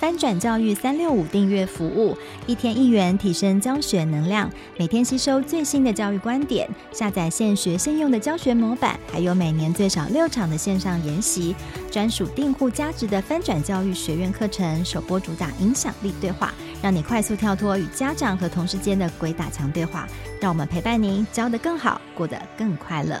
翻转教育三六五订阅服务，一天一元提升教学能量，每天吸收最新的教育观点，下载现学现用的教学模板，还有每年最少六场的线上研习，专属订户加值的翻转教育学院课程，首播主打影响力对话，让你快速跳脱与家长和同事间的鬼打墙对话，让我们陪伴您教得更好，过得更快乐。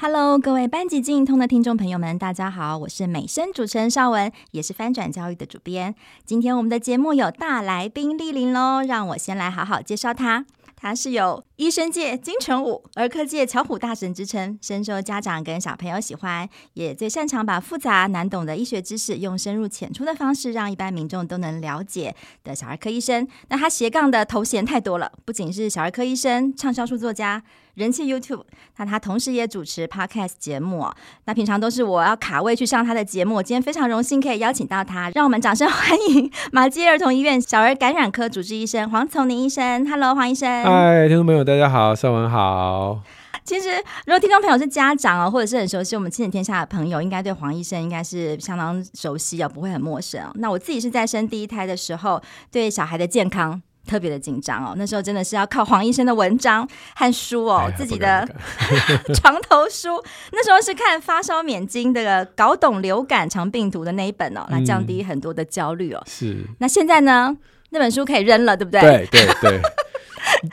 Hello，各位班级经营通的听众朋友们，大家好，我是美声主持人邵文，也是翻转教育的主编。今天我们的节目有大来宾莅临喽，让我先来好好介绍他。他是有医生界金城武、儿科界巧虎大神之称，深受家长跟小朋友喜欢，也最擅长把复杂难懂的医学知识用深入浅出的方式让一般民众都能了解的小儿科医生。那他斜杠的头衔太多了，不仅是小儿科医生、畅销书作家、人气 YouTube，那他同时也主持 Podcast 节目。那平常都是我要卡位去上他的节目，今天非常荣幸可以邀请到他，让我们掌声 欢迎马街儿童医院小儿感染科主治医生黄从宁医生。Hello，黄医生。嗨，听众朋友，大家好，邵文好。其实，如果听众朋友是家长哦，或者是很熟悉我们亲子天下的朋友，应该对黄医生应该是相当熟悉哦，不会很陌生。那我自己是在生第一胎的时候，对小孩的健康特别的紧张哦。那时候真的是要靠黄医生的文章和书哦，自己的 床头书。那时候是看发烧免经的，搞懂流感肠病毒的那一本哦，来降低很多的焦虑哦。是。那现在呢？那本书可以扔了，对不对？对对对。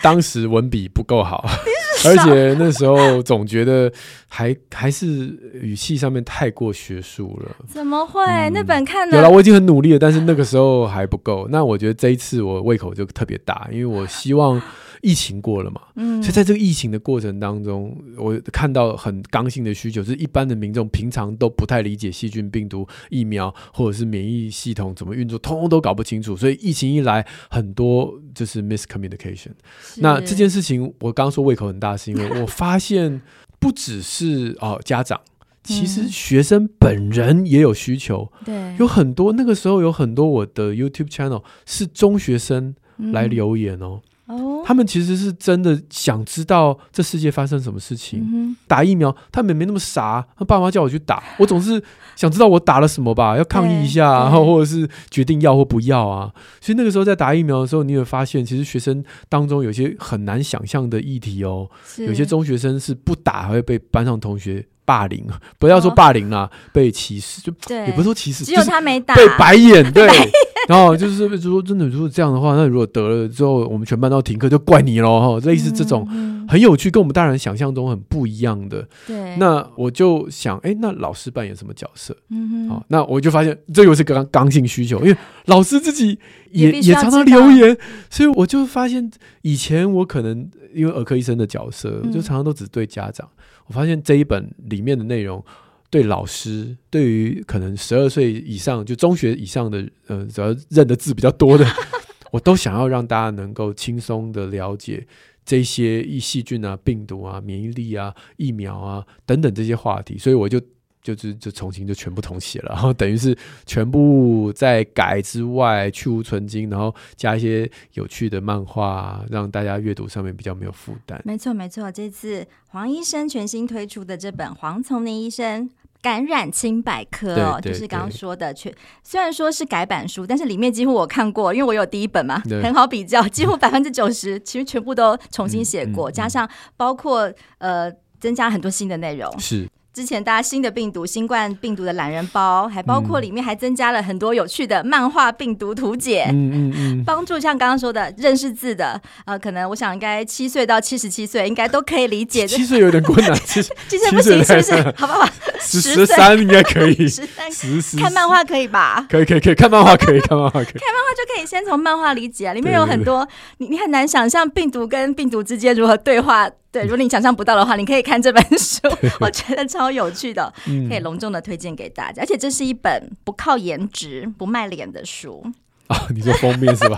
当时文笔不够好，而且那时候总觉得还还是语气上面太过学术了。怎么会？嗯、那本看了有了，我已经很努力了，但是那个时候还不够。那我觉得这一次我胃口就特别大，因为我希望。疫情过了嘛，嗯，所以在这个疫情的过程当中，我看到很刚性的需求，就是一般的民众平常都不太理解细菌、病毒、疫苗或者是免疫系统怎么运作，通通都搞不清楚。所以疫情一来，很多就是 miscommunication。那这件事情，我刚刚说胃口很大，是因为我发现不只是哦家长，其实学生本人也有需求。对，有很多那个时候有很多我的 YouTube channel 是中学生来留言哦。哦，他们其实是真的想知道这世界发生什么事情。嗯、打疫苗，他们也没那么傻。他爸妈叫我去打，我总是想知道我打了什么吧，要抗议一下，然后或者是决定要或不要啊。所以那个时候在打疫苗的时候，你有发现，其实学生当中有些很难想象的议题哦。有些中学生是不打还会被班上同学霸凌，不要说霸凌啦，哦、被歧视就也不是说歧视，只有他没打，被白眼对。然后就是如果真的如果这样的话，那如果得了之后，我们全班都要停课，就怪你喽哈。类似这种很有趣，跟我们大人想象中很不一样的。对。那我就想，哎，那老师扮演什么角色？嗯哼。好，那我就发现这又是个刚刚性需求，因为老师自己也也，也常常留言，所以我就发现以前我可能因为儿科医生的角色，就常常都只对家长。我发现这一本里面的内容。对老师，对于可能十二岁以上就中学以上的，呃，只要认的字比较多的，我都想要让大家能够轻松的了解这些疫细菌啊、病毒啊、免疫力啊、疫苗啊等等这些话题，所以我就就是就重新就全部重写了，然后等于是全部在改之外去无存菁，然后加一些有趣的漫画，让大家阅读上面比较没有负担。没错，没错，这次黄医生全新推出的这本黄丛林医生。感染清百科哦，就是刚刚说的，全虽然说是改版书，但是里面几乎我看过，因为我有第一本嘛，很好比较，几乎百分之九十其实全部都重新写过，嗯嗯嗯、加上包括呃增加很多新的内容。是。之前大家新的病毒，新冠病毒的懒人包，还包括里面还增加了很多有趣的漫画病毒图解，嗯嗯嗯，帮助像刚刚说的认识字的，呃，可能我想应该七岁到七十七岁应该都可以理解。七岁有点困难，七岁七岁不行是不是？好不好？十三应该可以，十三十十看漫画可以吧？可以可以可以看漫画可以看漫画可以看漫画就可以先从漫画理解啊，里面有很多你你很难想象病毒跟病毒之间如何对话。对，如果你想象不到的话，你可以看这本 书，我觉得超有趣的，可以隆重的推荐给大家。而且这是一本不靠颜值、不卖脸的书啊！你说封面是吧？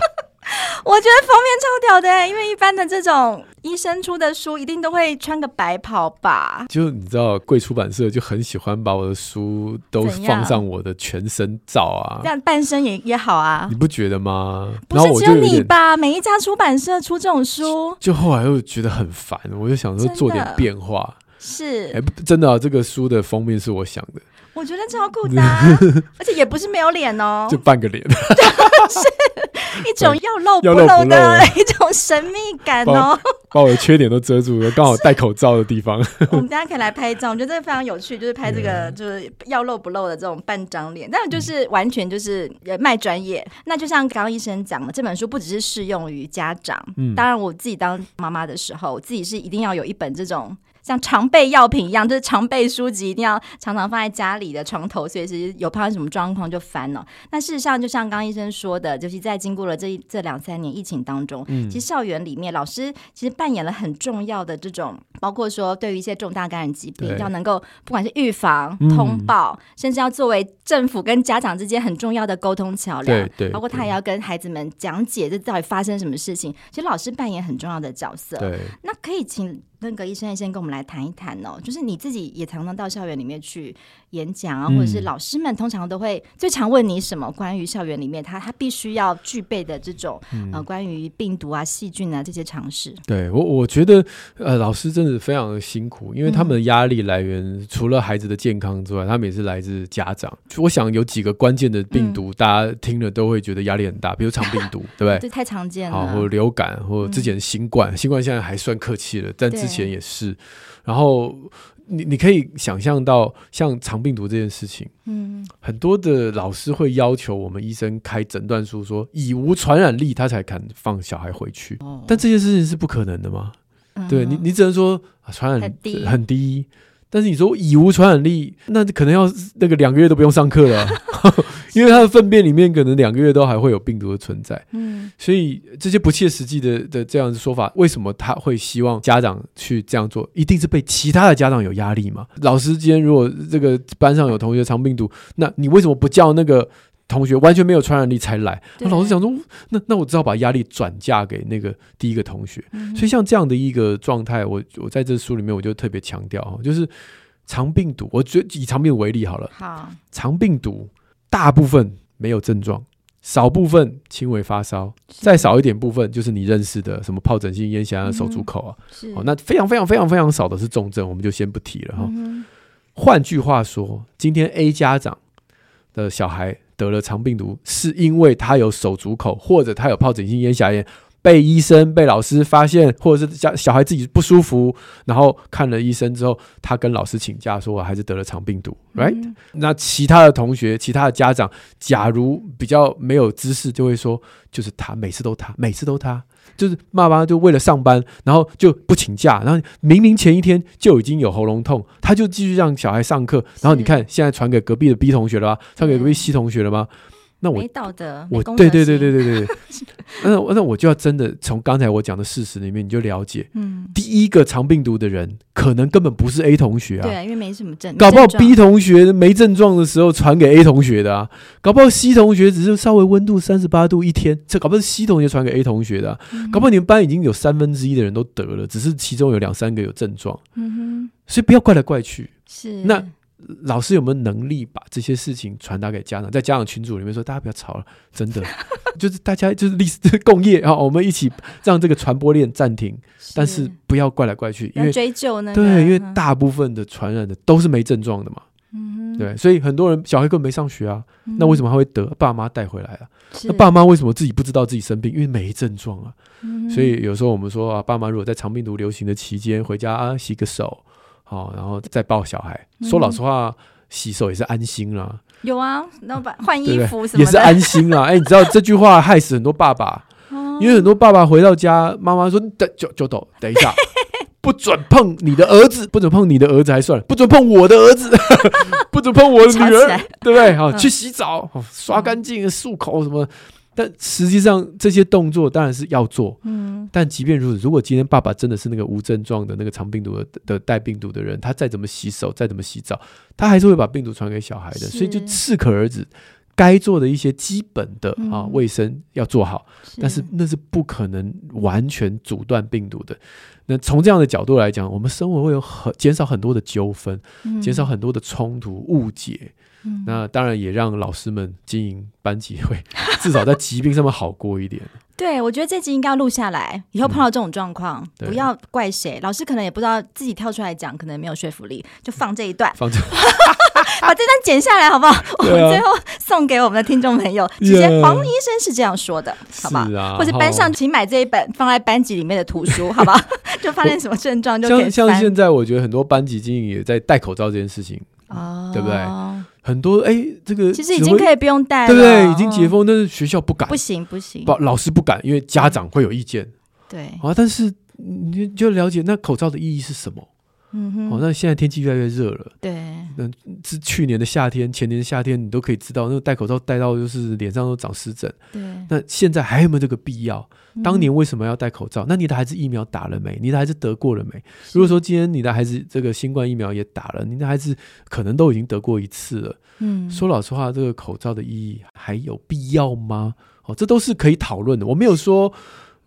我觉得封面超屌的，因为一般的这种医生出的书，一定都会穿个白袍吧？就你知道，贵出版社就很喜欢把我的书都放上我的全身照啊，这样半身也也好啊，你不觉得吗？不是只有你吧？每一家出版社出这种书，就后来又觉得很烦，我就想说做点变化。是，哎，真的啊，这个书的封面是我想的。我觉得超酷的，而且也不是没有脸哦，就半个脸，是一种要露不露的一种神秘感哦，把我的缺点都遮住了，刚好戴口罩的地方。我们大家可以来拍照，我觉得这个非常有趣，就是拍这个就是要露不露的这种半张脸，但是就是完全就是卖专业。那就像刚刚医生讲的，这本书不只是适用于家长，嗯，当然我自己当妈妈的时候，我自己是一定要有一本这种。像常备药品一样，就是常备书籍，一定要常常放在家里的床头，随时有碰到什么状况就翻了。那事实上，就像刚刚医生说的，就是在经过了这这两三年疫情当中，嗯，其实校园里面老师其实扮演了很重要的这种，包括说对于一些重大感染疾病，要能够不管是预防、通报，嗯，甚至要作为政府跟家长之间很重要的沟通桥梁，对，包括他也要跟孩子们讲解这到底发生什么事情。其实老师扮演很重要的角色。对，那可以请。那个医生先跟我们来谈一谈哦，就是你自己也常常到校园里面去演讲啊，嗯、或者是老师们通常都会最常问你什么关于校园里面他他必须要具备的这种、嗯、呃关于病毒啊细菌啊这些常识。对我我觉得呃老师真的非常的辛苦，因为他们的压力来源、嗯、除了孩子的健康之外，他们也是来自家长。我想有几个关键的病毒，嗯、大家听了都会觉得压力很大，比如肠病毒，对不对？这太常见了。好，或者流感，或者之前新冠，嗯、新冠现在还算客气了，但之前也是。然后你你可以想象到，像肠病毒这件事情，嗯，很多的老师会要求我们医生开诊断书，说已无传染力，他才肯放小孩回去。哦，但这件事情是不可能的吗？嗯、对你，你只能说传染很低，很低。但是你说已无传染力，那可能要那个两个月都不用上课了，因为他的粪便里面可能两个月都还会有病毒的存在。嗯，所以这些不切实际的的这样的说法，为什么他会希望家长去这样做？一定是被其他的家长有压力吗？老师今天如果这个班上有同学肠病毒，那你为什么不叫那个？同学完全没有传染力才来，那老师讲说，那那我只好把压力转嫁给那个第一个同学。嗯、所以像这样的一个状态，我我在这书里面我就特别强调，就是肠病毒，我觉得以肠病毒为例好了。好，肠病毒大部分没有症状，少部分轻微发烧，再少一点部分就是你认识的什么疱疹性咽峡炎、手足口啊。嗯、哦，那非常非常非常非常少的是重症，我们就先不提了哈。换、嗯、句话说，今天 A 家长的小孩。得了肠病毒，是因为他有手足口，或者他有疱疹性咽峡炎，被医生、被老师发现，或者是家小孩自己不舒服，然后看了医生之后，他跟老师请假说，我还是得了肠病毒，right？、嗯、那其他的同学、其他的家长，假如比较没有知识，就会说，就是他，每次都他，每次都他。就是爸妈就为了上班，然后就不请假，然后明明前一天就已经有喉咙痛，他就继续让小孩上课，然后你看现在传给隔壁的 B 同学了吗？传给隔壁 C 同学了吗？那我没道德，我对对对对对对，那那我就要真的从刚才我讲的事实里面，你就了解，嗯，第一个肠病毒的人可能根本不是 A 同学啊，对，因为没什么症状，搞不好 B 同学没症状的时候传给 A 同学的啊，搞不好 C 同学只是稍微温度三十八度一天，这搞不好是 C 同学传给 A 同学的，搞不好你们班已经有三分之一的人都得了，只是其中有两三个有症状，嗯哼，所以不要怪来怪去，是。那。老师有没有能力把这些事情传达给家长？在家长群组里面说，大家不要吵了，真的，就是大家就是历史共业啊，我们一起让这个传播链暂停，是但是不要怪来怪去，因为追究呢？对，因为大部分的传染的都是没症状的嘛，嗯，对，所以很多人小孩根本没上学啊，嗯、那为什么他会得？爸妈带回来了，那爸妈为什么自己不知道自己生病？因为没症状啊，嗯、所以有时候我们说啊，爸妈如果在肠病毒流行的期间回家啊，洗个手。好，然后再抱小孩。说老实话，洗手也是安心啦。有啊，那把换衣服什么的也是安心啦。哎，你知道这句话害死很多爸爸，因为很多爸爸回到家，妈妈说：“等，就就等，等一下，不准碰你的儿子，不准碰你的儿子还算了，不准碰我的儿子，不准碰我的女儿，对不对？好，去洗澡，刷干净，漱口什么。”但实际上这些动作当然是要做，嗯，但即便如此，如果今天爸爸真的是那个无症状的那个肠病毒的的带病毒的人，他再怎么洗手，再怎么洗澡，他还是会把病毒传给小孩的，所以就适可而止，该做的一些基本的啊卫嗯生要做好，但是那是不可能完全阻断病毒的。那从这样的角度来讲，我们生活会有很减少很多的纠纷，减少很多的冲突误解。嗯那当然也让老师们经营班级会 至少在疾病上面好过一点。对，我觉得这集应该要录下来，以后碰到这种状况，对不要怪谁，老师可能也不知道自己跳出来讲，可能没有说服力，就放这一段，放这 把这段剪下来好不好？我们最后送给我们的听众朋友，直接黄医生是这样说的，好不好？是啊或者班上请买这一本放在班级里面的图书，好不好？就发现什么症状就可以像像现在，我觉得很多班级经营也在戴口罩这件事情，哦，对不对？很多哎，这个其实已经可以不用戴了，对不对？已经解封，但是学校不敢，不行不行，不老师不敢，因为家长会有意见。对啊，但是你就了解那口罩的意义是什么？嗯哼，哦，那现在天气越来越热了，对，那是去年的夏天、前年的夏天，你都可以知道，那个戴口罩戴到就是脸上都长湿疹。对，那现在还有没有这个必要？当年为什么要戴口罩？那你的孩子疫苗打了没？你的孩子得过了没？如果说今天你的孩子这个新冠疫苗也打了，你的孩子可能都已经得过一次了。嗯，说老实话，这个口罩的意义还有必要吗？哦，这都是可以讨论的。我没有说，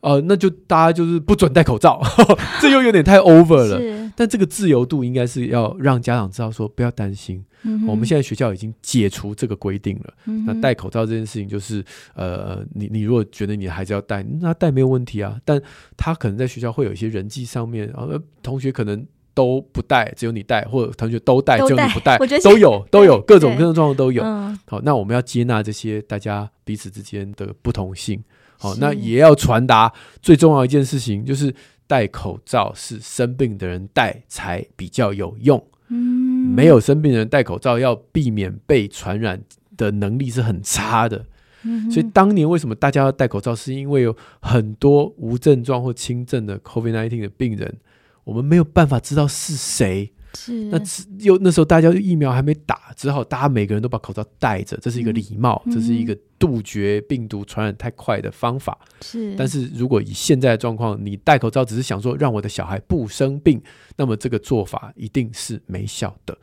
呃，那就大家就是不准戴口罩，这又有点太 over 了。是，但这个自由度应该是要让家长知道说，不要担心。我们现在学校已经解除这个规定了。嗯那戴口罩这件事情，就是呃，你你如果觉得你的孩子要戴，那戴没有问题啊。但他可能在学校会有一些人际上面，呃，同学可能都不戴，只有你戴，或者同学都戴，都只有你不戴都有都有各种对各种状况都有。嗯好，那我们要接纳这些大家彼此之间的不同性。好，是那也要传达最重要一件事情，就是戴口罩是生病的人戴才比较有用。嗯，没有生病的人戴口罩，要避免被传染的能力是很差的。嗯，所以当年为什么大家要戴口罩，是因为有很多无症状或轻症的 COVID-19 的病人，我们没有办法知道是谁。是那只又那时候大家疫苗还没打，只好大家每个人都把口罩戴着，这是一个礼貌，嗯这是一个杜绝病毒传染太快的方法。是，但是如果以现在的状况，你戴口罩只是想说让我的小孩不生病，那么这个做法一定是没效的，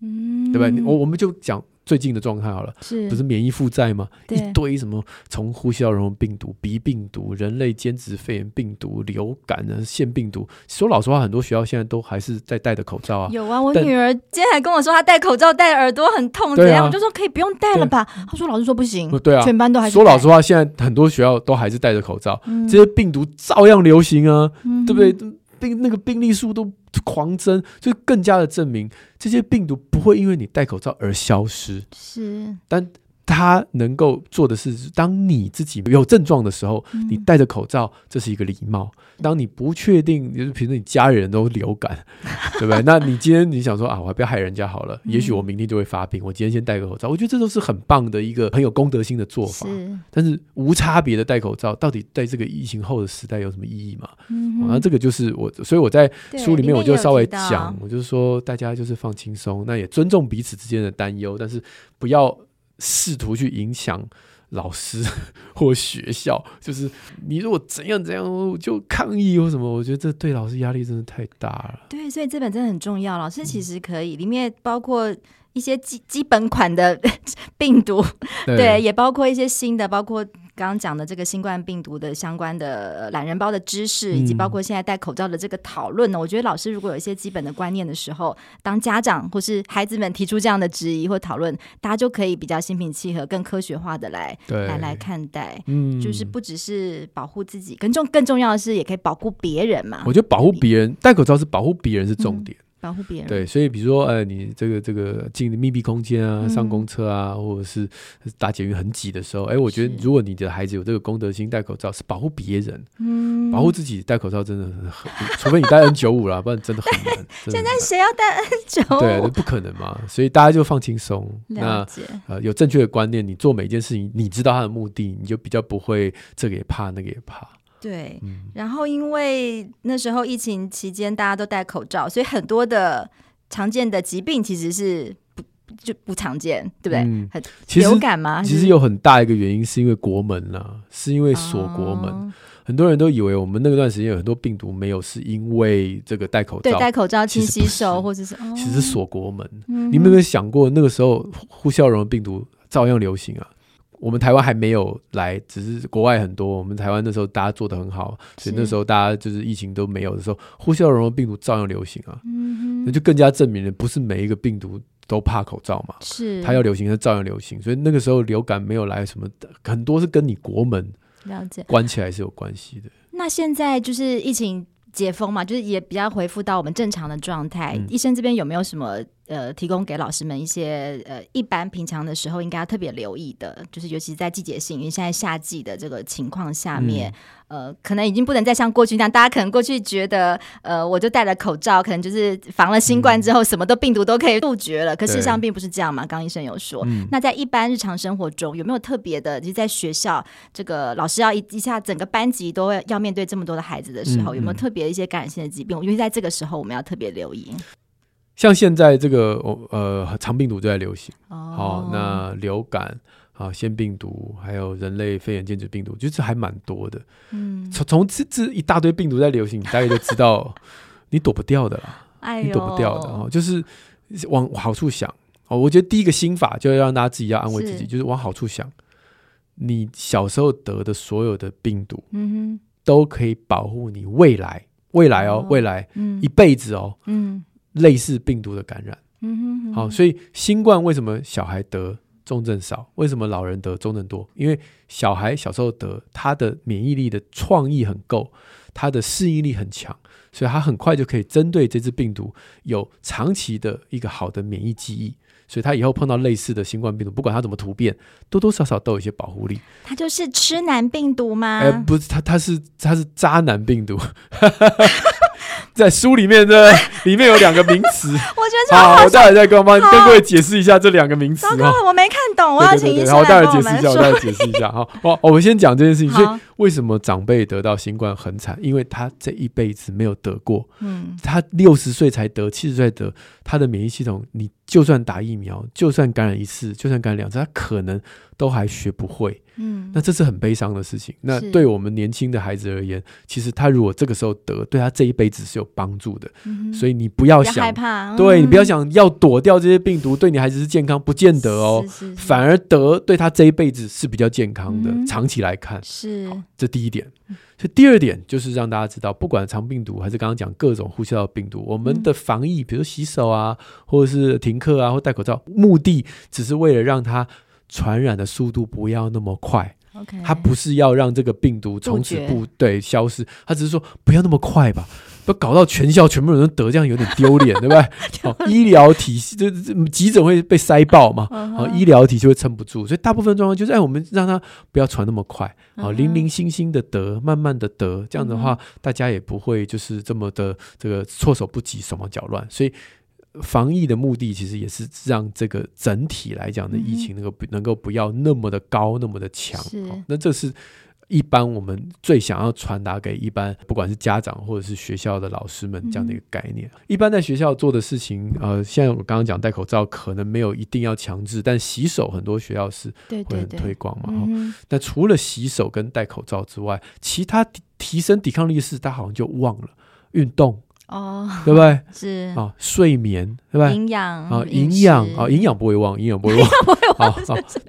嗯，对吧？我我们就讲最近的状态好了，是不是免疫负债吗？一堆什么从呼吸道融合病毒、鼻病毒、人类间质肺炎病毒、流感的腺病毒。说老实话，很多学校现在都还是在戴着口罩啊。有啊，我女儿今天还跟我说，她戴口罩戴耳朵很痛，怎样？我就说可以不用戴了吧？她说老师说不行，对啊，全班都还是说老实话，现在很多学校都还是戴着口罩，嗯这些病毒照样流行啊，嗯对不对？病那个病例数都狂增，就更加的证明这些病毒不会因为你戴口罩而消失。是，但他能够做的是，当你自己有症状的时候，嗯你戴着口罩，这是一个礼貌。当你不确定，就是比如说你家人都流感，对不对？那你今天你想说啊，我还不要害人家好了，也许我明天就会发病，我今天先戴个口罩。我觉得这都是很棒的一个很有公德心的做法。是，但是无差别的戴口罩，到底在这个疫情后的时代有什么意义嘛？嗯哦那这个就是我，所以我在书里面我就稍微讲我就是说大家就是放轻松，那也尊重彼此之间的担忧，但是不要试图去影响老师 或学校。就是你如果怎样怎样，我就抗议或什么，我觉得这对老师压力真的太大了。对，所以这本真的很重要。老师其实可以，里面包括一些基基本款的 病毒，对，也包括一些新的，包括刚刚讲的这个新冠病毒的相关的呃懒人包的知识，以及包括现在戴口罩的这个讨论呢。我觉得老师如果有一些基本的观念的时候，当家长或是孩子们提出这样的质疑或讨论，大家就可以比较心平气和、更科学化的来对来来看待。嗯就是不只是保护自己，更重更重要的是，也可以保护别人嘛。我觉得保护别人，戴口罩是保护别人是重点。保护别人，对，所以比如说，呃，你这个这个进密闭空间啊，嗯上公车啊，或者是搭捷运很挤的时候，哎，我觉得如果你的孩子有这个公德心，戴口罩是保护别人，嗯，保护自己。戴口罩真的很，除非你戴 N 九五啦，不然真的很难。现在谁要戴 N 九五？对，不可能嘛，所以大家就放轻松。了那解，呃，有正确的观念，你做每一件事情，你知道它的目的，你就比较不会这个也怕，那个也怕。对。嗯，然后因为那时候疫情期间大家都戴口罩，所以很多的常见的疾病其实是不就不常见，对不对？嗯很流感吗？其实有很大一个原因是因为国门啦，是因为锁国门。哦很多人都以为我们那段时间有很多病毒没有，是因为这个戴口对，罩，戴口罩、勤洗手，或者是、哦、其实是锁国门。嗯你们有没有想过，那个时候呼吸道融的病毒照样流行啊。我们台湾还没有来，只是国外很多。我们台湾那时候大家做的很好，所以那时候大家就是疫情都没有的时候，呼吸道融合病毒照样流行啊。嗯哼，那就更加证明了，不是每一个病毒都怕口罩嘛。是，它要流行，它照样流行。所以那个时候流感没有来什么，很多是跟你国门了解关起来是有关系的。那现在就是疫情解封嘛，就是也比较恢复到我们正常的状态。嗯、医生这边有没有什么？呃，提供给老师们一些呃，一般平常的时候应该要特别留意的，就是尤其在季节性，因为现在夏季的这个情况下面，嗯、呃，可能已经不能再像过去那样，大家可能过去觉得，呃，我就戴了口罩，可能就是防了新冠之后，嗯、什么都病毒都可以杜绝了。可事实上并不是这样嘛，刚医生有说。嗯、那在一般日常生活中，有没有特别的？就是在学校，这个老师要一一下整个班级都要面对这么多的孩子的时候，有没有特别一些感染性的疾病？因为在这个时候，我们要特别留意。像现在这个呃肠病毒就在流行，好、哦哦，那流感啊、腺病毒，还有人类肺炎间质病毒，就是还蛮多的。嗯，从从这这一大堆病毒在流行，你大概就知道 你躲不掉的啦，哎、你躲不掉的哦。就是往好处想哦，我觉得第一个心法就要让大家自己要安慰自己，是就是往好处想。你小时候得的所有的病毒，嗯哼，都可以保护你未来未来哦，未来、一辈子哦，嗯。类似病毒的感染，嗯哼好，所以新冠为什么小孩得重症少？为什么老人得重症多？因为小孩小时候得，他的免疫力的创意很够，他的适应力很强，所以他很快就可以针对这只病毒有长期的一个好的免疫记忆，所以他以后碰到类似的新冠病毒，不管他怎么突变，多多少少都有一些保护力。他就是痴男病毒吗？哎、呃，不是，他他是他是渣男病毒。在书里面的里面有两个名词，我觉得好，好，我待会再跟我帮跟各位解释一下这两个名词。糟糕，我没看懂，我要请医生我待会解释一下，我待会解释一下。好，我我们先讲这件事情。所以为什么长辈得到新冠很惨？因为他这一辈子没有得过，嗯，他六十岁才得，七十岁得，他的免疫系统，你就算打疫苗，就算感染一次，就算感染两次，他可能都还学不会。嗯，那这是很悲伤的事情。那对我们年轻的孩子而言，其实他如果这个时候得，对他这一辈子是有帮助的。嗯、所以你不要想，嗯、对你不要想要躲掉这些病毒，对你孩子是健康，不见得哦。是是是，反而得对他这一辈子是比较健康的，嗯、长期来看是。这第一点。所以第二点就是让大家知道，不管肠病毒还是刚刚讲各种呼吸道病毒，我们的防疫，比如洗手啊，或者是停课啊，或戴口罩，目的只是为了让它。传染的速度不要那么快，Okay. 它不是要让这个病毒从此不绝对消失，它只是说不要那么快吧，不搞到全校全部人都得，这样有点丢脸，对不对？好，医疗体系这这急诊会被塞爆嘛，好，医疗体系会撑不住，所以大部分状况就是，哎，我们让它不要传那么快，好，零零星星的得，慢慢的得，这样的话，大家也不会就是这么的这个措手不及，手忙脚乱，所以。防疫的目的其实也是让这个整体来讲的疫情能够不能够不要那么的高，那么的强。是那这是一般我们最想要传达给一般不管是家长或者是学校的老师们这样的一个概念。嗯、一般在学校做的事情，呃，现在我刚刚讲戴口罩可能没有一定要强制，但洗手很多学校是会很推广嘛。哈、嗯，但除了洗手跟戴口罩之外，其他提升抵抗力的事，大家好像就忘了运动。哦，对不对？是啊，睡眠对不对？营养啊，营养啊，营养不会忘，营养不会忘，不会忘。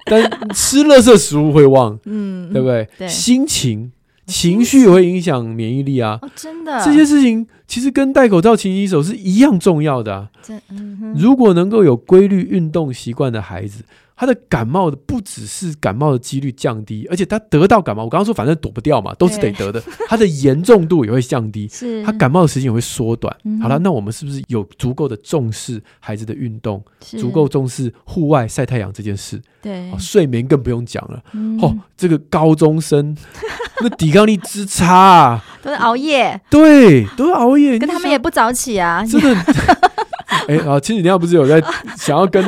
但吃垃圾食物会忘，嗯，对不对？对，心情、情绪会影响免疫力啊。真的，这些事情其实跟戴口罩、勤洗手是一样重要的啊。如果能够有规律运动习惯的孩子。他的感冒的不只是感冒的几率降低，而且他得到感冒，我刚刚说反正躲不掉嘛，都是得得的。他的严重度也会降低，是他感冒的时间也会缩短。嗯、好了，那我们是不是有足够的重视孩子的运动，足够重视户外晒太阳这件事？对、哦，睡眠更不用讲了。嗯、哦，这个高中生 那抵抗力之差啊，都是熬夜，对，都是熬夜，跟他们也不早起啊，真的。哎，啊，前几天不是有在 想要跟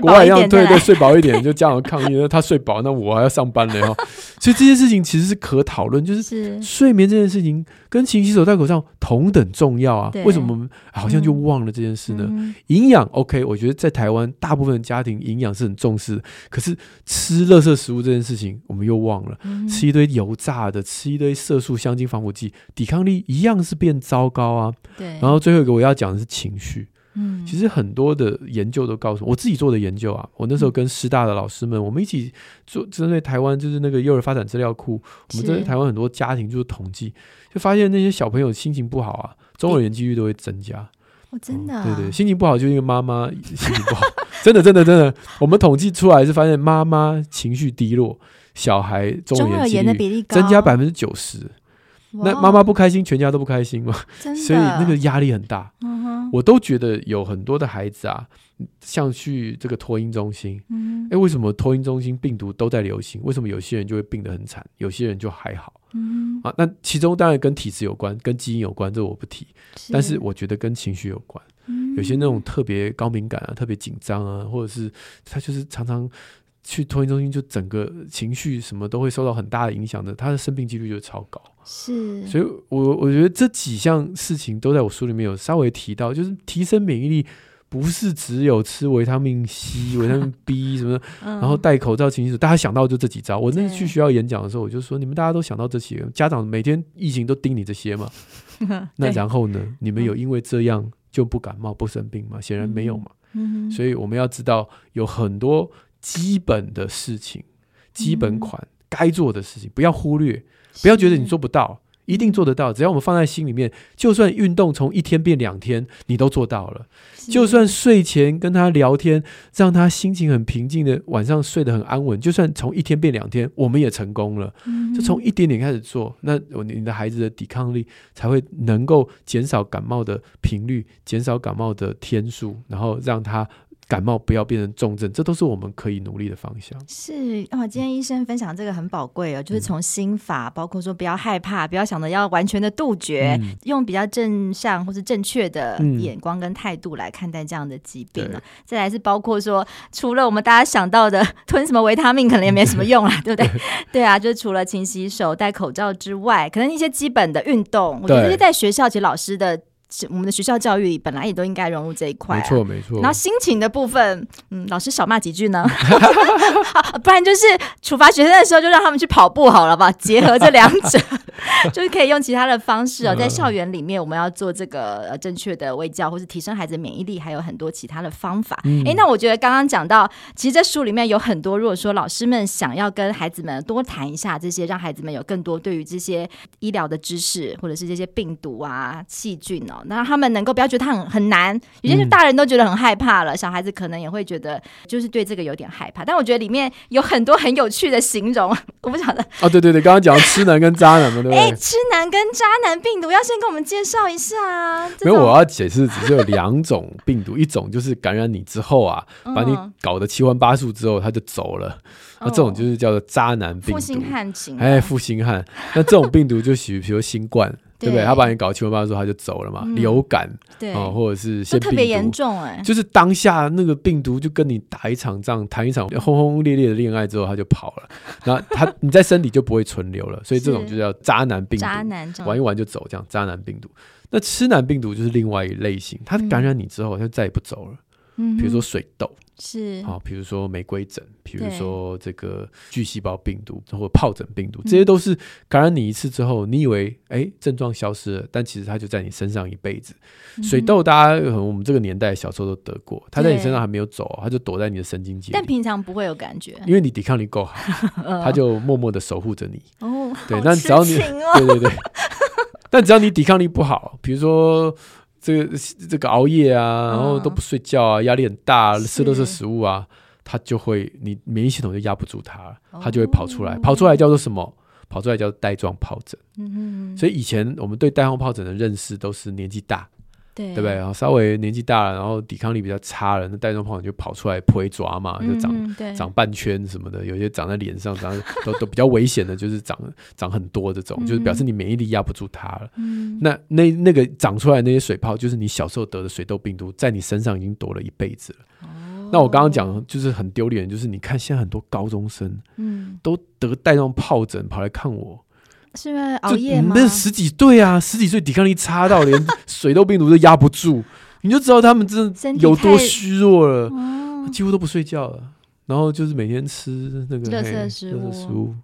国外一样，对对，睡饱一点 就这样抗议，那他睡饱，那我还要上班呢哈。所以这件事情其实是可讨论，就是睡眠这件事情跟勤洗手、戴口罩同等重要啊。为什么我们好像就忘了这件事呢？营养 OK，我觉得在台湾大部分家庭营养是很重视的，可是吃垃圾食物这件事情我们又忘了，吃一堆油炸的，吃一堆色素、香精、防腐剂，抵抗力一样是变糟糕啊。对。然后最后一个我要讲的是情绪。嗯，其实很多的研究都告诉我，我自己做的研究啊，我那时候跟师大的老师们，我们一起做针对台湾就是那个幼儿发展资料库，我们针对台湾很多家庭就是统计，就发现那些小朋友心情不好啊，中耳炎几率都会增加。哦，真的、啊嗯？对对，心情不好就是因为妈妈心情不好，真的真的真的，我们统计出来是发现妈妈情绪低落，小孩中耳炎的比例增加百分之九十。那妈妈不开心，全家都不开心嘛，所以那个压力很大。嗯、我都觉得有很多的孩子啊，像去这个托婴中心，哎、嗯欸，为什么托婴中心病毒都在流行？为什么有些人就会病得很惨，有些人就还好？嗯、啊，那其中当然跟体质有关，跟基因有关，这我不提。是，但是我觉得跟情绪有关，嗯、有些那种特别高敏感啊，特别紧张啊，或者是他就是常常。去托婴中心，就整个情绪什么都会受到很大的影响的，他的生病几率就超高。是，所以我我觉得这几项事情都在我书里面有稍微提到，就是提升免疫力不是只有吃维他命 C、维他命 B 什么的，然后戴口罩、勤洗手，大家想到就这几招。我那次去学校演讲的时候，我就说你们大家都想到这些，家长每天疫情都盯你这些嘛。那然后呢，你们有因为这样就不感冒不生病吗？显然没有嘛。所以我们要知道有很多。基本的事情，基本款该做的事情，不要忽略，不要觉得你做不到，一定做得到。只要我们放在心里面，就算运动从一天变两天，你都做到了。就算睡前跟他聊天，让他心情很平静的晚上睡得很安稳，就算从一天变两天，我们也成功了。就从一点点开始做，那你的孩子的抵抗力才会能够减少感冒的频率，减少感冒的天数，然后让他。感冒不要变成重症，这都是我们可以努力的方向。是哦，今天医生分享这个很宝贵哦，就是从心法，包括说不要害怕，不要想着要完全的杜绝，嗯、用比较正向或是正确的眼光跟态度来看待这样的疾病啊。嗯、再来是包括说，除了我们大家想到的 吞什么维他命可能也没什么用啦，对不对？对啊，就是除了勤洗手、戴口罩之外，可能一些基本的运动，我觉得这些在学校其实老师的。我们的学校教育里本来也都应该融入这一块，啊，没错没错。然后心情的部分，嗯，老师少骂几句呢，不然就是处罚学生的时候就让他们去跑步好了吧，结合这两者，就是可以用其他的方式哦，在校园里面我们要做这个呃正确的卫教，或是提升孩子免疫力，还有很多其他的方法。哎、嗯，那我觉得刚刚讲到，其实这书里面有很多，如果说老师们想要跟孩子们多谈一下这些，让孩子们有更多对于这些医疗的知识，或者是这些病毒啊、细菌哦。那他们能够不要觉得它很很难，有些是大人都觉得很害怕了，嗯、小孩子可能也会觉得就是对这个有点害怕。但我觉得里面有很多很有趣的形容，我不晓得哦，对对对，刚刚讲痴男跟渣男嘛，对不对？哎，痴男跟渣男病毒要先跟我们介绍一下啊。没有，我要解释，只是有两种病毒，一种就是感染你之后啊，把你搞得七荤八素之后，他就走了。那、哦、这种就是叫做渣男病毒，负心汉型。哎，负心汉。那这种病毒就属于，比如新冠。对不对？他把你搞七荤八素，他就走了嘛。嗯、流感，对啊，或者是腺病毒，特别严重哎。就是当下那个病毒就跟你打一场仗，谈一场轰轰烈烈的恋爱之后，他就跑了。然后他 你在身体就不会存留了，所以这种就叫渣男病毒。渣男玩一玩就走，这样渣男病毒。那痴男病毒就是另外一类型，他感染你之后，他就再也不走了。嗯，比如说水痘。是好，比如说玫瑰疹，比如说这个巨细胞病毒或者疱疹病毒，这些都是感染你一次之后，你以为哎症状消失了，但其实它就在你身上一辈子。水痘大家可能我们这个年代小时候都得过，它在你身上还没有走，它就躲在你的神经节，但平常不会有感觉，因为你抵抗力够好 它就默默的守护着你。哦，对，那只要你对对对，但只要你抵抗力不好，比如说。这个这个熬夜啊，然后都不睡觉啊，压力很大，吃的是食物啊，它就会你免疫系统就压不住它，它就会跑出来，跑出来叫做什么？跑出来叫带状疱疹。嗯所以以前我们对带状疱疹的认识都是年纪大。对，对不对？然后稍微年纪大了，然后抵抗力比较差了，那带状疱疹就跑出来破抓嘛，就长、嗯、长半圈什么的，有些长在脸上，长都都比较危险的，就是长长很多这种，嗯、就是表示你免疫力压不住它了。嗯、那那那个长出来那些水泡，就是你小时候得的水痘病毒，在你身上已经躲了一辈子了。哦、那我刚刚讲就是很丢脸，就是你看现在很多高中生，嗯，都得带状疱疹跑来看我。是因为熬夜吗？那十几对啊，十几岁抵抗力差到连水痘病毒都压不住，你就知道他们真的有多虚弱了，几乎都不睡觉了，然后就是每天吃那个垃圾食物，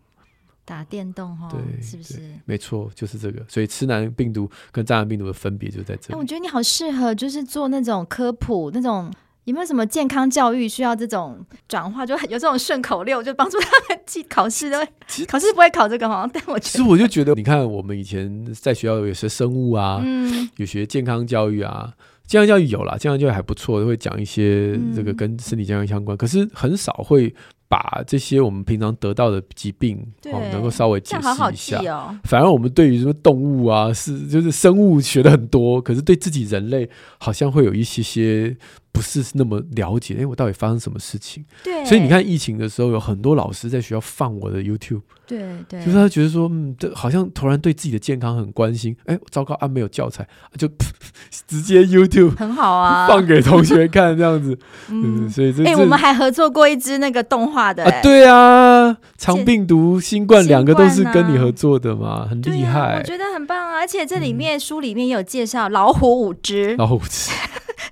打电动哈，对，是不是？没错，就是这个。所以痴男病毒跟渣男病毒的分别就在这里。哎，我觉得你好适合，就是做那种科普那种。有没有什么健康教育需要这种转化？就有这种顺口溜，就帮助他们记考试的。考试不会考这个吗？但我其实我就觉得，你看我们以前在学校有学生物啊，嗯，有学健康教育啊，健康教育有啦，健康教育还不错，会讲一些这个跟身体健康相关，嗯，可是很少会。把这些我们平常得到的疾病哦，能够稍微解释一下。好好哦，反而我们对于什么动物啊，是就是生物学的很多，可是对自己人类好像会有一些些不是那么了解。哎，我到底发生什么事情？对，所以你看疫情的时候，有很多老师在学校放我的 YouTube。对对，就是他觉得说，嗯，这好像突然对自己的健康很关心。哎，糟糕啊，没有教材，就 直接 YouTube 很好啊，放给同学看这样子。嗯，所以这哎，我们还合作过一支那个动画的。啊，对啊，长病毒、新冠两个都是跟你合作的嘛，很厉害。我觉得很棒啊，而且这里面书里面也有介绍老虎五只，老虎五只。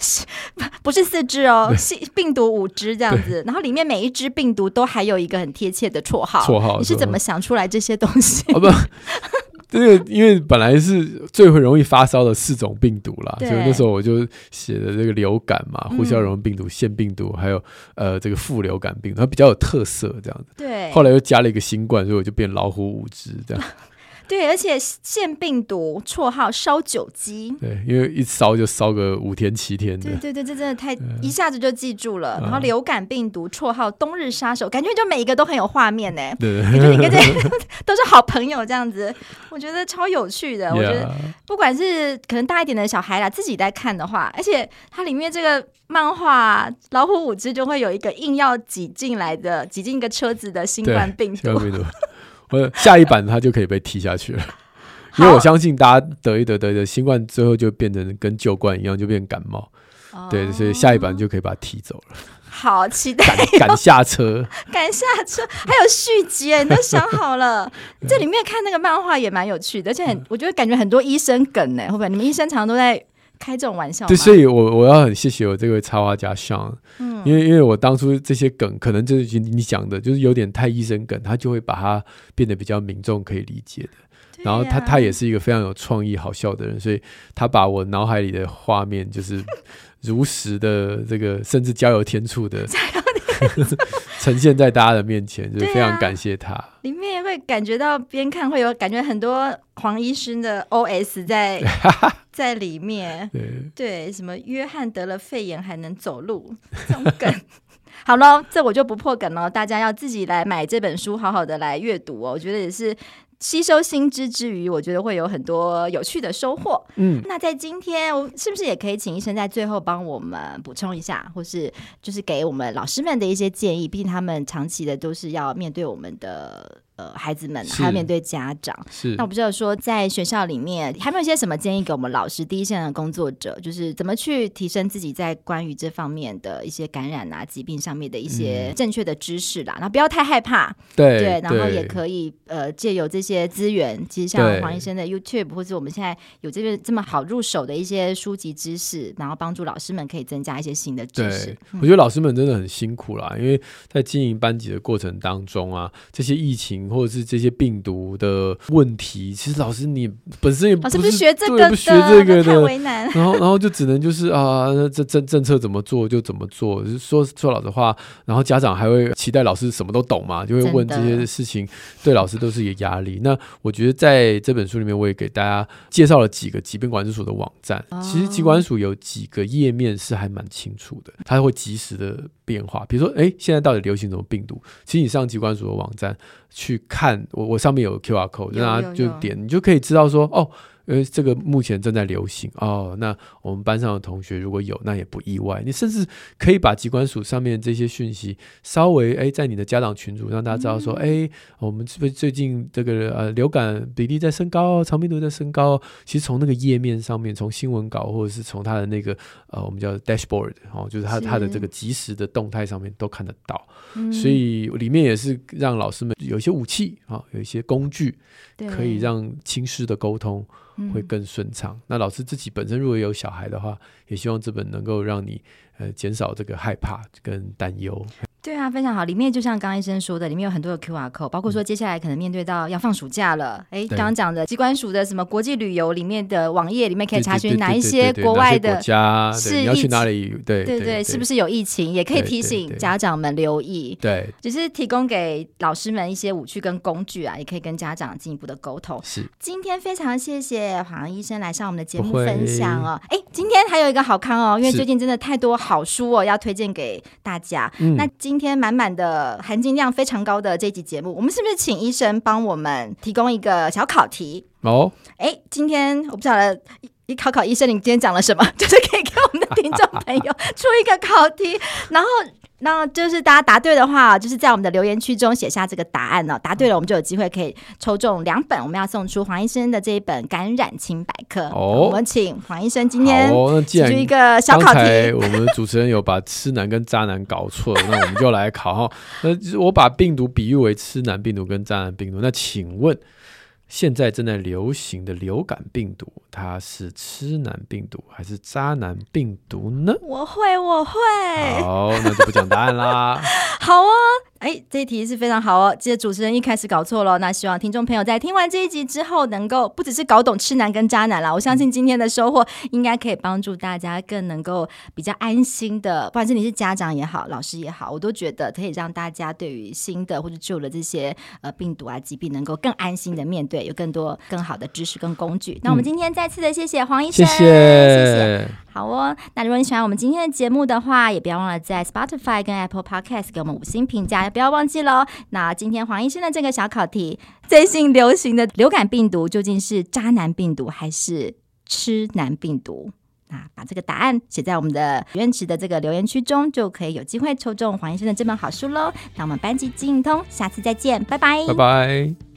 不是四只哦，是病毒五只这样子，然后里面每一只病毒都还有一个很贴切的绰号。绰号，你是怎么想出来这些东西？哦不，这个因为本来是最会容易发烧的四种病毒啦，所以那时候我就写的这个流感嘛，呼吸道融病毒、腺病毒，还有呃这个副流感病毒，它比较有特色这样子。对，后来又加了一个新冠，所以我就变老虎五只这样。对，而且腺病毒绰号烧酒鸡，对，因为一烧就烧个五天七天的。对对对，这真的太一下子就记住了。然后流感病毒绰号冬日杀手，感觉就每一个都很有画面呢。对，感觉你跟这都是好朋友这样子，我觉得超有趣的。我觉得不管是可能大一点的小孩啦，自己在看的话，而且它里面这个漫画老虎五只就会有一个硬要挤进来的挤进一个车子的新冠病毒。下一版他就可以被踢下去了，因为我相信大家得一得得的新冠，最后就变成跟旧冠一样，就变感冒。对，所以下一版就可以把它踢走了。好期待！赶下车，赶下车，还有续集，你都想好了。这里面看那个漫画也蛮有趣的，而且很，我觉得感觉很多医生梗呢，会不会？你们医生常常都在。开这种玩笑，对，所以我我要很谢谢我这位插画家嗯，因为因为我当初这些梗可能就是你讲的，就是有点太医生梗，他就会把它变得比较民众可以理解的。啊、然后他他也是一个非常有创意、好笑的人，所以他把我脑海里的画面就是如实的这个，甚至加油添醋的。呈现在大家的面前，就是非常感谢他。里面也会感觉到边看会有感觉很多黄医生的 OS 在 在里面。对，对，什么约翰得了肺炎还能走路 这种梗。好了，这我就不破梗了，大家要自己来买这本书，好好的来阅读哦。我觉得也是。吸收新知之余，我觉得会有很多有趣的收获。嗯，那在今天，我是不是也可以请医生在最后帮我们补充一下，或是就是给我们老师们的一些建议？毕竟他们长期的都是要面对我们的。呃，孩子们还要面对家长，是那我不知道说在学校里面，还有没有一些什么建议给我们老师第一线的工作者，就是怎么去提升自己在关于这方面的一些感染啊、疾病上面的一些正确的知识啦，然后不要太害怕，对对，然后也可以呃借由这些资源，其实像黄医生的 YouTube 或者我们现在有这个这么好入手的一些书籍知识，然后帮助老师们可以增加一些新的知识。我觉得老师们真的很辛苦啦，因为在经营班级的过程当中啊，这些疫情。或者是这些病毒的问题，其实老师你本身也不是，不是学这个的，不学这个的，太为难。然后，然后就只能就是啊，这政政策怎么做就怎么做。就是说说老实话，然后家长还会期待老师什么都懂嘛，就会问这些事情，对老师都是一个压力。那我觉得在这本书里面，我也给大家介绍了几个疾病管制署的网站。哦、其实疾管署有几个页面是还蛮清楚的，它会及时的变化。比如说，哎，现在到底流行什么病毒？其实你上疾管署的网站。去看我，我上面有 QR code，让他就点，你就可以知道说，哦。因为这个目前正在流行哦，那我们班上的同学如果有，那也不意外。你甚至可以把机关署上面这些讯息稍微哎，在你的家长群组让大家知道说，哎、嗯，我们是不是最近这个呃流感比例在升高，长病毒在升高？其实从那个页面上面，从新闻稿或者是从他的那个呃我们叫 dashboard 哦，就是他他的这个即时的动态上面都看得到。所以里面也是让老师们有一些武器啊，有一些工具，可以让亲师的沟通。会更顺畅。那老师自己本身如果有小孩的话，也希望这本能够让你呃减少这个害怕跟担忧。对啊，非常好。里面就像刚刚医生说的，里面有很多的 QR code，包括说接下来可能面对到要放暑假了，哎，刚刚讲的机关署的什么国际旅游里面的网页里面可以查询哪一些国外的国家是要去哪里？对对对，是不是有疫情？也可以提醒家长们留意。对，只是提供给老师们一些武器跟工具啊，也可以跟家长进一步的沟通。是，今天非常谢谢黄医生来上我们的节目分享哦。哎，今天还有一个好康哦，因为最近真的太多好书哦，要推荐给大家。那今天满满的。呃，含金量非常高的这集节目，我们是不是请医生帮我们提供一个小考题？哦，哎，今天我不晓得，你考考医生，你今天讲了什么？就是可以给我们的听众朋友出一个考题，然后。那就是大家答对的话，就是在我们的留言区中写下这个答案呢。答对了，我们就有机会可以抽中两本，我们要送出黄医生的这一本《感染清百科》。哦，我们请黄医生今天提出一个小考题。我们主持人有把痴男跟渣男搞错了，那我们就来考哈。那我把病毒比喻为痴男病毒跟渣男病毒，那请问？现在正在流行的流感病毒，它是痴男病毒还是渣男病毒呢？我会，我会。好，那就不讲答案啦。好啊。哎，这一题是非常好哦！记得主持人一开始搞错了，那希望听众朋友在听完这一集之后，能够不只是搞懂痴男跟渣男啦。我相信今天的收获应该可以帮助大家更能够比较安心的，不管是你是家长也好，老师也好，我都觉得可以让大家对于新的或者旧的这些呃病毒啊疾病，能够更安心的面对，有更多更好的知识跟工具。那我们今天再次的谢谢黄医生，谢谢，谢谢。好哦，那如果你喜欢我们今天的节目的话，也不要忘了在 Spotify 跟 Apple Podcast 给我们五星评价，也不要忘记喽。那今天黄医生的这个小考题：最新流行的流感病毒究竟是渣男病毒还是痴男病毒？那把这个答案写在我们的许愿池的这个留言区中，就可以有机会抽中黄医生的这本好书喽。那我们班级经营通，下次再见，拜拜，拜拜。